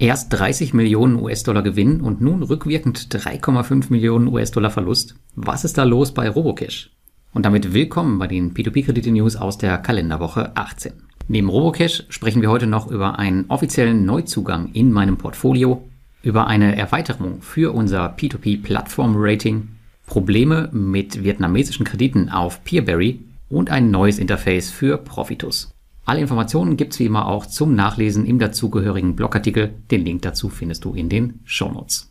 Erst 30 Millionen US-Dollar Gewinn und nun rückwirkend 3,5 Millionen US-Dollar Verlust. Was ist da los bei Robocash? Und damit willkommen bei den P2P-Kredite-News aus der Kalenderwoche 18. Neben Robocash sprechen wir heute noch über einen offiziellen Neuzugang in meinem Portfolio, über eine Erweiterung für unser P2P-Plattform-Rating, Probleme mit vietnamesischen Krediten auf Peerberry und ein neues Interface für Profitus. Alle Informationen gibt's wie immer auch zum Nachlesen im dazugehörigen Blogartikel. Den Link dazu findest du in den Shownotes.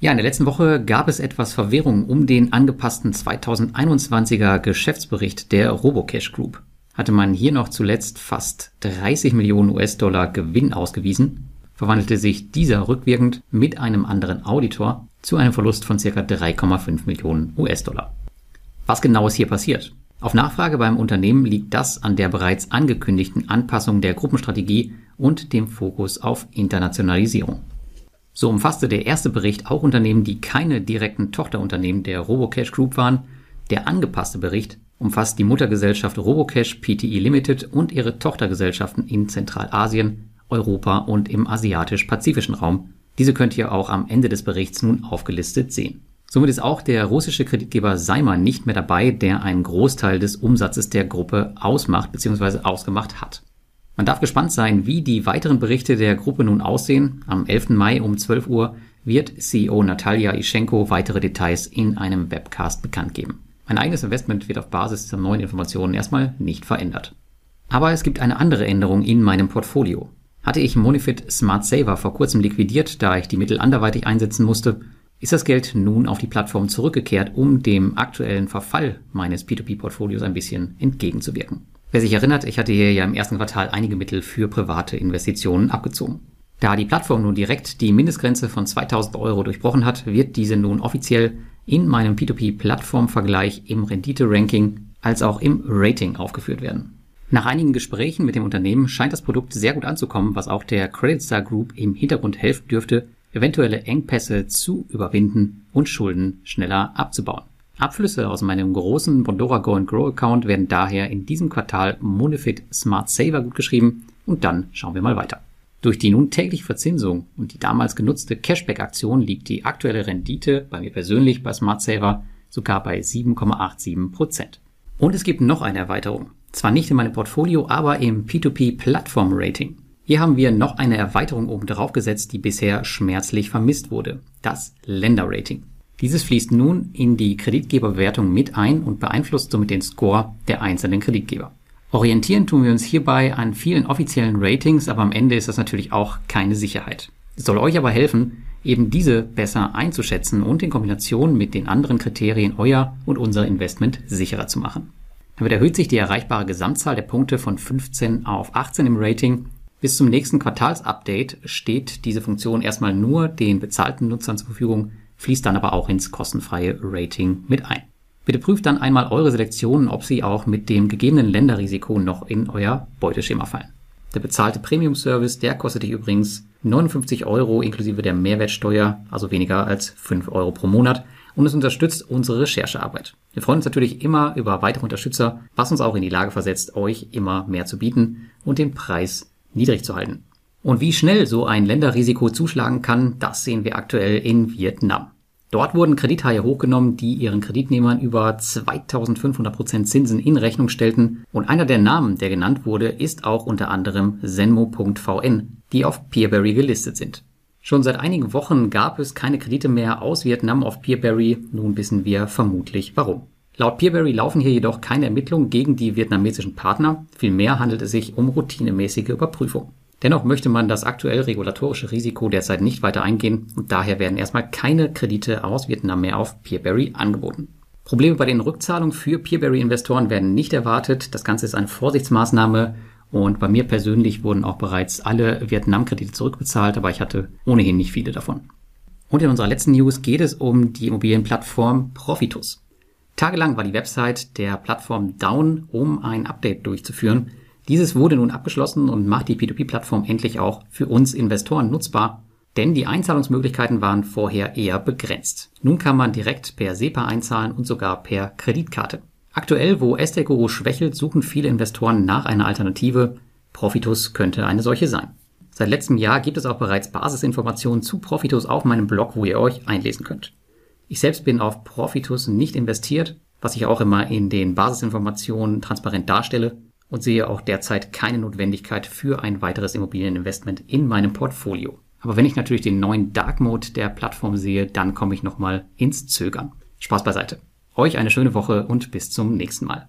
Ja, in der letzten Woche gab es etwas Verwirrung um den angepassten 2021er Geschäftsbericht der Robocash Group. Hatte man hier noch zuletzt fast 30 Millionen US-Dollar Gewinn ausgewiesen, verwandelte sich dieser rückwirkend mit einem anderen Auditor zu einem Verlust von ca. 3,5 Millionen US-Dollar. Was genau ist hier passiert? Auf Nachfrage beim Unternehmen liegt das an der bereits angekündigten Anpassung der Gruppenstrategie und dem Fokus auf Internationalisierung. So umfasste der erste Bericht auch Unternehmen, die keine direkten Tochterunternehmen der Robocash Group waren. Der angepasste Bericht umfasst die Muttergesellschaft Robocash Pte Limited und ihre Tochtergesellschaften in Zentralasien, Europa und im asiatisch-pazifischen Raum. Diese könnt ihr auch am Ende des Berichts nun aufgelistet sehen. Somit ist auch der russische Kreditgeber Seimer nicht mehr dabei, der einen Großteil des Umsatzes der Gruppe ausmacht bzw. ausgemacht hat. Man darf gespannt sein, wie die weiteren Berichte der Gruppe nun aussehen. Am 11. Mai um 12 Uhr wird CEO Natalia Ischenko weitere Details in einem Webcast bekannt geben. Mein eigenes Investment wird auf Basis dieser neuen Informationen erstmal nicht verändert. Aber es gibt eine andere Änderung in meinem Portfolio. Hatte ich Monifit Smart Saver vor kurzem liquidiert, da ich die Mittel anderweitig einsetzen musste, ist das Geld nun auf die Plattform zurückgekehrt, um dem aktuellen Verfall meines P2P-Portfolios ein bisschen entgegenzuwirken. Wer sich erinnert, ich hatte hier ja im ersten Quartal einige Mittel für private Investitionen abgezogen. Da die Plattform nun direkt die Mindestgrenze von 2000 Euro durchbrochen hat, wird diese nun offiziell in meinem P2P-Plattformvergleich im Rendite-Ranking als auch im Rating aufgeführt werden. Nach einigen Gesprächen mit dem Unternehmen scheint das Produkt sehr gut anzukommen, was auch der Credit Star Group im Hintergrund helfen dürfte, eventuelle Engpässe zu überwinden und Schulden schneller abzubauen. Abflüsse aus meinem großen Bondora Go Grow Account werden daher in diesem Quartal Monefit Smart Saver gutgeschrieben und dann schauen wir mal weiter. Durch die nun tägliche Verzinsung und die damals genutzte Cashback-Aktion liegt die aktuelle Rendite bei mir persönlich bei Smart Saver sogar bei 7,87%. Und es gibt noch eine Erweiterung. Zwar nicht in meinem Portfolio, aber im P2P Plattform Rating. Hier haben wir noch eine Erweiterung oben drauf gesetzt, die bisher schmerzlich vermisst wurde. Das Länderrating. Dieses fließt nun in die Kreditgeberbewertung mit ein und beeinflusst somit den Score der einzelnen Kreditgeber. Orientieren tun wir uns hierbei an vielen offiziellen Ratings, aber am Ende ist das natürlich auch keine Sicherheit. Es soll euch aber helfen, eben diese besser einzuschätzen und in Kombination mit den anderen Kriterien euer und unser Investment sicherer zu machen. Damit erhöht sich die erreichbare Gesamtzahl der Punkte von 15 auf 18 im Rating bis zum nächsten Quartalsupdate steht diese Funktion erstmal nur den bezahlten Nutzern zur Verfügung, fließt dann aber auch ins kostenfreie Rating mit ein. Bitte prüft dann einmal eure Selektionen, ob sie auch mit dem gegebenen Länderrisiko noch in euer Beuteschema fallen. Der bezahlte Premium-Service, der kostet dich übrigens 59 Euro inklusive der Mehrwertsteuer, also weniger als 5 Euro pro Monat und es unterstützt unsere Recherchearbeit. Wir freuen uns natürlich immer über weitere Unterstützer, was uns auch in die Lage versetzt, euch immer mehr zu bieten und den Preis niedrig zu halten. Und wie schnell so ein Länderrisiko zuschlagen kann, das sehen wir aktuell in Vietnam. Dort wurden Kredithaie hochgenommen, die ihren Kreditnehmern über 2500 Prozent Zinsen in Rechnung stellten. Und einer der Namen, der genannt wurde, ist auch unter anderem Zenmo.vn, die auf Peerberry gelistet sind. Schon seit einigen Wochen gab es keine Kredite mehr aus Vietnam auf Peerberry. Nun wissen wir vermutlich warum. Laut Peerberry laufen hier jedoch keine Ermittlungen gegen die vietnamesischen Partner, vielmehr handelt es sich um routinemäßige Überprüfung. Dennoch möchte man das aktuell regulatorische Risiko derzeit nicht weiter eingehen und daher werden erstmal keine Kredite aus Vietnam mehr auf Peerberry angeboten. Probleme bei den Rückzahlungen für Peerberry-Investoren werden nicht erwartet. Das Ganze ist eine Vorsichtsmaßnahme und bei mir persönlich wurden auch bereits alle Vietnam-Kredite zurückbezahlt, aber ich hatte ohnehin nicht viele davon. Und in unserer letzten News geht es um die Immobilienplattform Profitus. Tagelang war die Website der Plattform down, um ein Update durchzuführen. Dieses wurde nun abgeschlossen und macht die P2P-Plattform endlich auch für uns Investoren nutzbar, denn die Einzahlungsmöglichkeiten waren vorher eher begrenzt. Nun kann man direkt per SEPA einzahlen und sogar per Kreditkarte. Aktuell, wo Estate schwächelt, suchen viele Investoren nach einer Alternative. Profitus könnte eine solche sein. Seit letztem Jahr gibt es auch bereits Basisinformationen zu Profitus auf meinem Blog, wo ihr euch einlesen könnt. Ich selbst bin auf Profitus nicht investiert, was ich auch immer in den Basisinformationen transparent darstelle und sehe auch derzeit keine Notwendigkeit für ein weiteres Immobilieninvestment in meinem Portfolio. Aber wenn ich natürlich den neuen Dark Mode der Plattform sehe, dann komme ich nochmal ins Zögern. Spaß beiseite. Euch eine schöne Woche und bis zum nächsten Mal.